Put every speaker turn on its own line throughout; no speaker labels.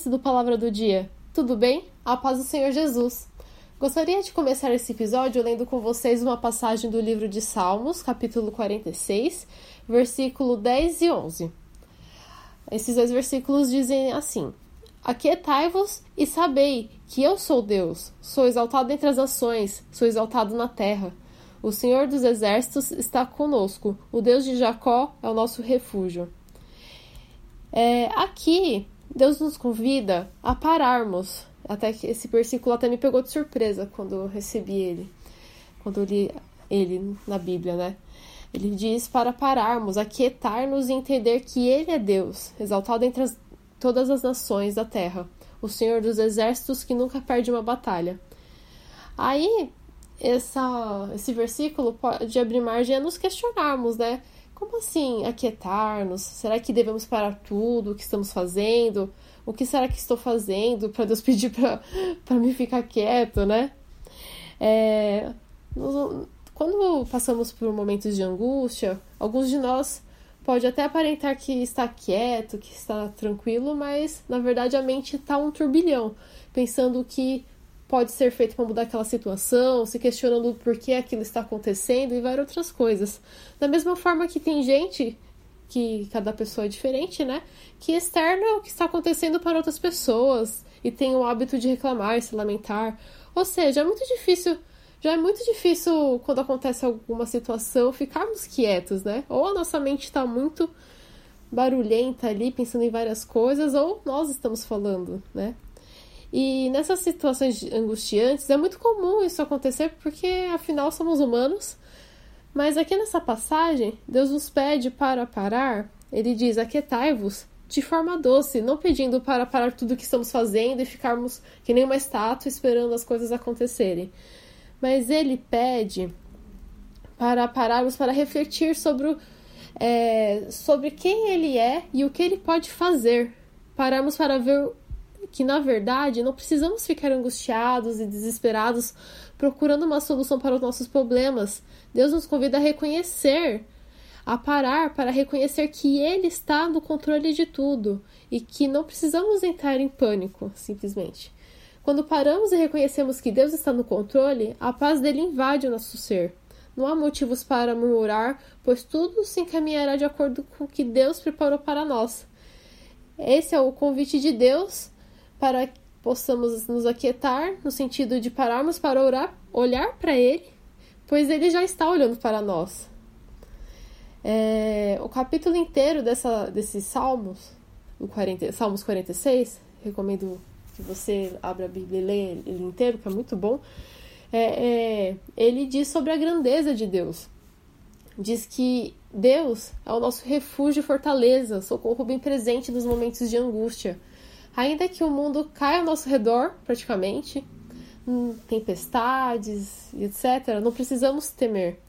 Ouvintes do Palavra do Dia. Tudo bem? A paz do Senhor Jesus. Gostaria de começar esse episódio lendo com vocês uma passagem do livro de Salmos, capítulo 46, versículo 10 e 11. Esses dois versículos dizem assim: Aquietai-vos e sabei que eu sou Deus, sou exaltado entre as nações, sou exaltado na terra. O Senhor dos exércitos está conosco, o Deus de Jacó é o nosso refúgio. É, aqui Deus nos convida a pararmos. Até que esse versículo até me pegou de surpresa quando eu recebi ele, quando eu li ele na Bíblia, né? Ele diz para pararmos, aquietar-nos e entender que Ele é Deus, exaltado entre as, todas as nações da terra, o Senhor dos exércitos que nunca perde uma batalha. Aí, essa, esse versículo pode abrir margem a nos questionarmos, né? Como assim aquietar-nos? Será que devemos parar tudo o que estamos fazendo? O que será que estou fazendo para Deus pedir para me ficar quieto, né? É, quando passamos por momentos de angústia, alguns de nós pode até aparentar que está quieto, que está tranquilo, mas na verdade a mente está um turbilhão, pensando que pode ser feito para mudar aquela situação, se questionando por que aquilo está acontecendo e várias outras coisas. Da mesma forma que tem gente que cada pessoa é diferente, né? Que externa o que está acontecendo para outras pessoas e tem o hábito de reclamar, se lamentar. Ou seja, é muito difícil, já é muito difícil quando acontece alguma situação ficarmos quietos, né? Ou a nossa mente está muito barulhenta ali, pensando em várias coisas, ou nós estamos falando, né? E nessas situações angustiantes é muito comum isso acontecer porque afinal somos humanos. Mas aqui nessa passagem, Deus nos pede para parar. Ele diz: Aquietai-vos de forma doce, não pedindo para parar tudo o que estamos fazendo e ficarmos que nem uma estátua esperando as coisas acontecerem. Mas ele pede para pararmos para refletir sobre, o, é, sobre quem ele é e o que ele pode fazer. Pararmos para ver que na verdade não precisamos ficar angustiados e desesperados procurando uma solução para os nossos problemas. Deus nos convida a reconhecer, a parar para reconhecer que Ele está no controle de tudo e que não precisamos entrar em pânico, simplesmente. Quando paramos e reconhecemos que Deus está no controle, a paz dele invade o nosso ser. Não há motivos para murmurar, pois tudo se encaminhará de acordo com o que Deus preparou para nós. Esse é o convite de Deus para que possamos nos aquietar, no sentido de pararmos para orar, olhar para Ele, pois Ele já está olhando para nós. É, o capítulo inteiro dessa, desses Salmos, o 40, Salmos 46, recomendo que você abra a Bíblia e leia ele inteiro, que é muito bom. É, é, ele diz sobre a grandeza de Deus. Diz que Deus é o nosso refúgio e fortaleza, socorro bem presente nos momentos de angústia. Ainda que o mundo caia ao nosso redor, praticamente, tempestades, etc., não precisamos temer.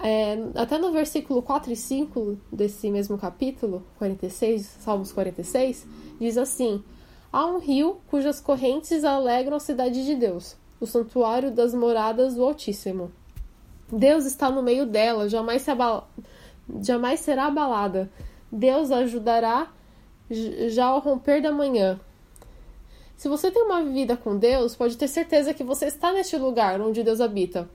É, até no versículo 4 e 5 desse mesmo capítulo, 46, Salmos 46, diz assim: Há um rio cujas correntes alegram a cidade de Deus, o santuário das moradas do Altíssimo. Deus está no meio dela, jamais, se abala... jamais será abalada. Deus ajudará já ao romper da manhã. Se você tem uma vida com Deus, pode ter certeza que você está neste lugar onde Deus habita.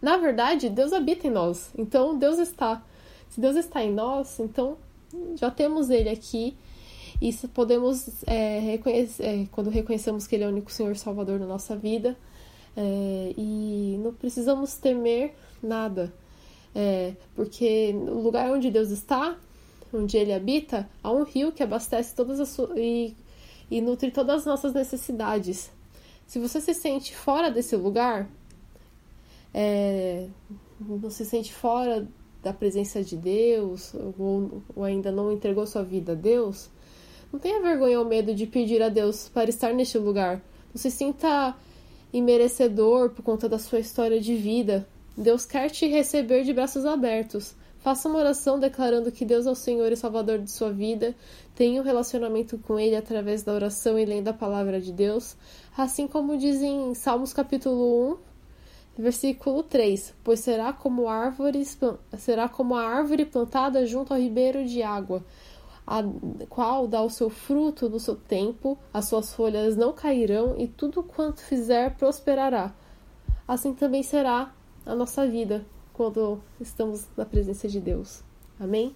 Na verdade, Deus habita em nós, então Deus está. Se Deus está em nós, então já temos Ele aqui e podemos é, reconhecer, é, quando reconhecemos que Ele é o único Senhor Salvador da nossa vida, é, e não precisamos temer nada, é, porque no lugar onde Deus está, onde ele habita, há um rio que abastece todas as e, e nutre todas as nossas necessidades. Se você se sente fora desse lugar, é, não se sente fora da presença de Deus, ou, ou ainda não entregou sua vida a Deus, não tenha vergonha ou medo de pedir a Deus para estar neste lugar. Não se sinta imerecedor por conta da sua história de vida. Deus quer te receber de braços abertos. Faça uma oração declarando que Deus é o Senhor e Salvador de sua vida. Tenha um relacionamento com Ele através da oração e lendo a palavra de Deus. Assim como diz em Salmos capítulo 1, versículo 3: Pois será como, árvores, será como a árvore plantada junto ao ribeiro de água, a qual dá o seu fruto no seu tempo, as suas folhas não cairão e tudo quanto fizer prosperará. Assim também será a nossa vida quando estamos na presença de Deus. Amém?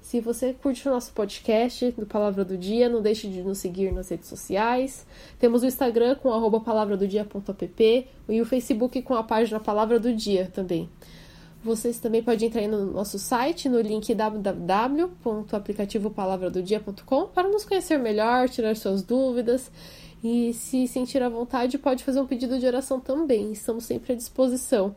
Se você curte o nosso podcast do Palavra do Dia, não deixe de nos seguir nas redes sociais. Temos o Instagram com arroba palavradodia.app e o Facebook com a página Palavra do Dia também. Vocês também podem entrar no nosso site no link www.aplicativopalavradodia.com para nos conhecer melhor, tirar suas dúvidas e se sentir à vontade pode fazer um pedido de oração também. Estamos sempre à disposição.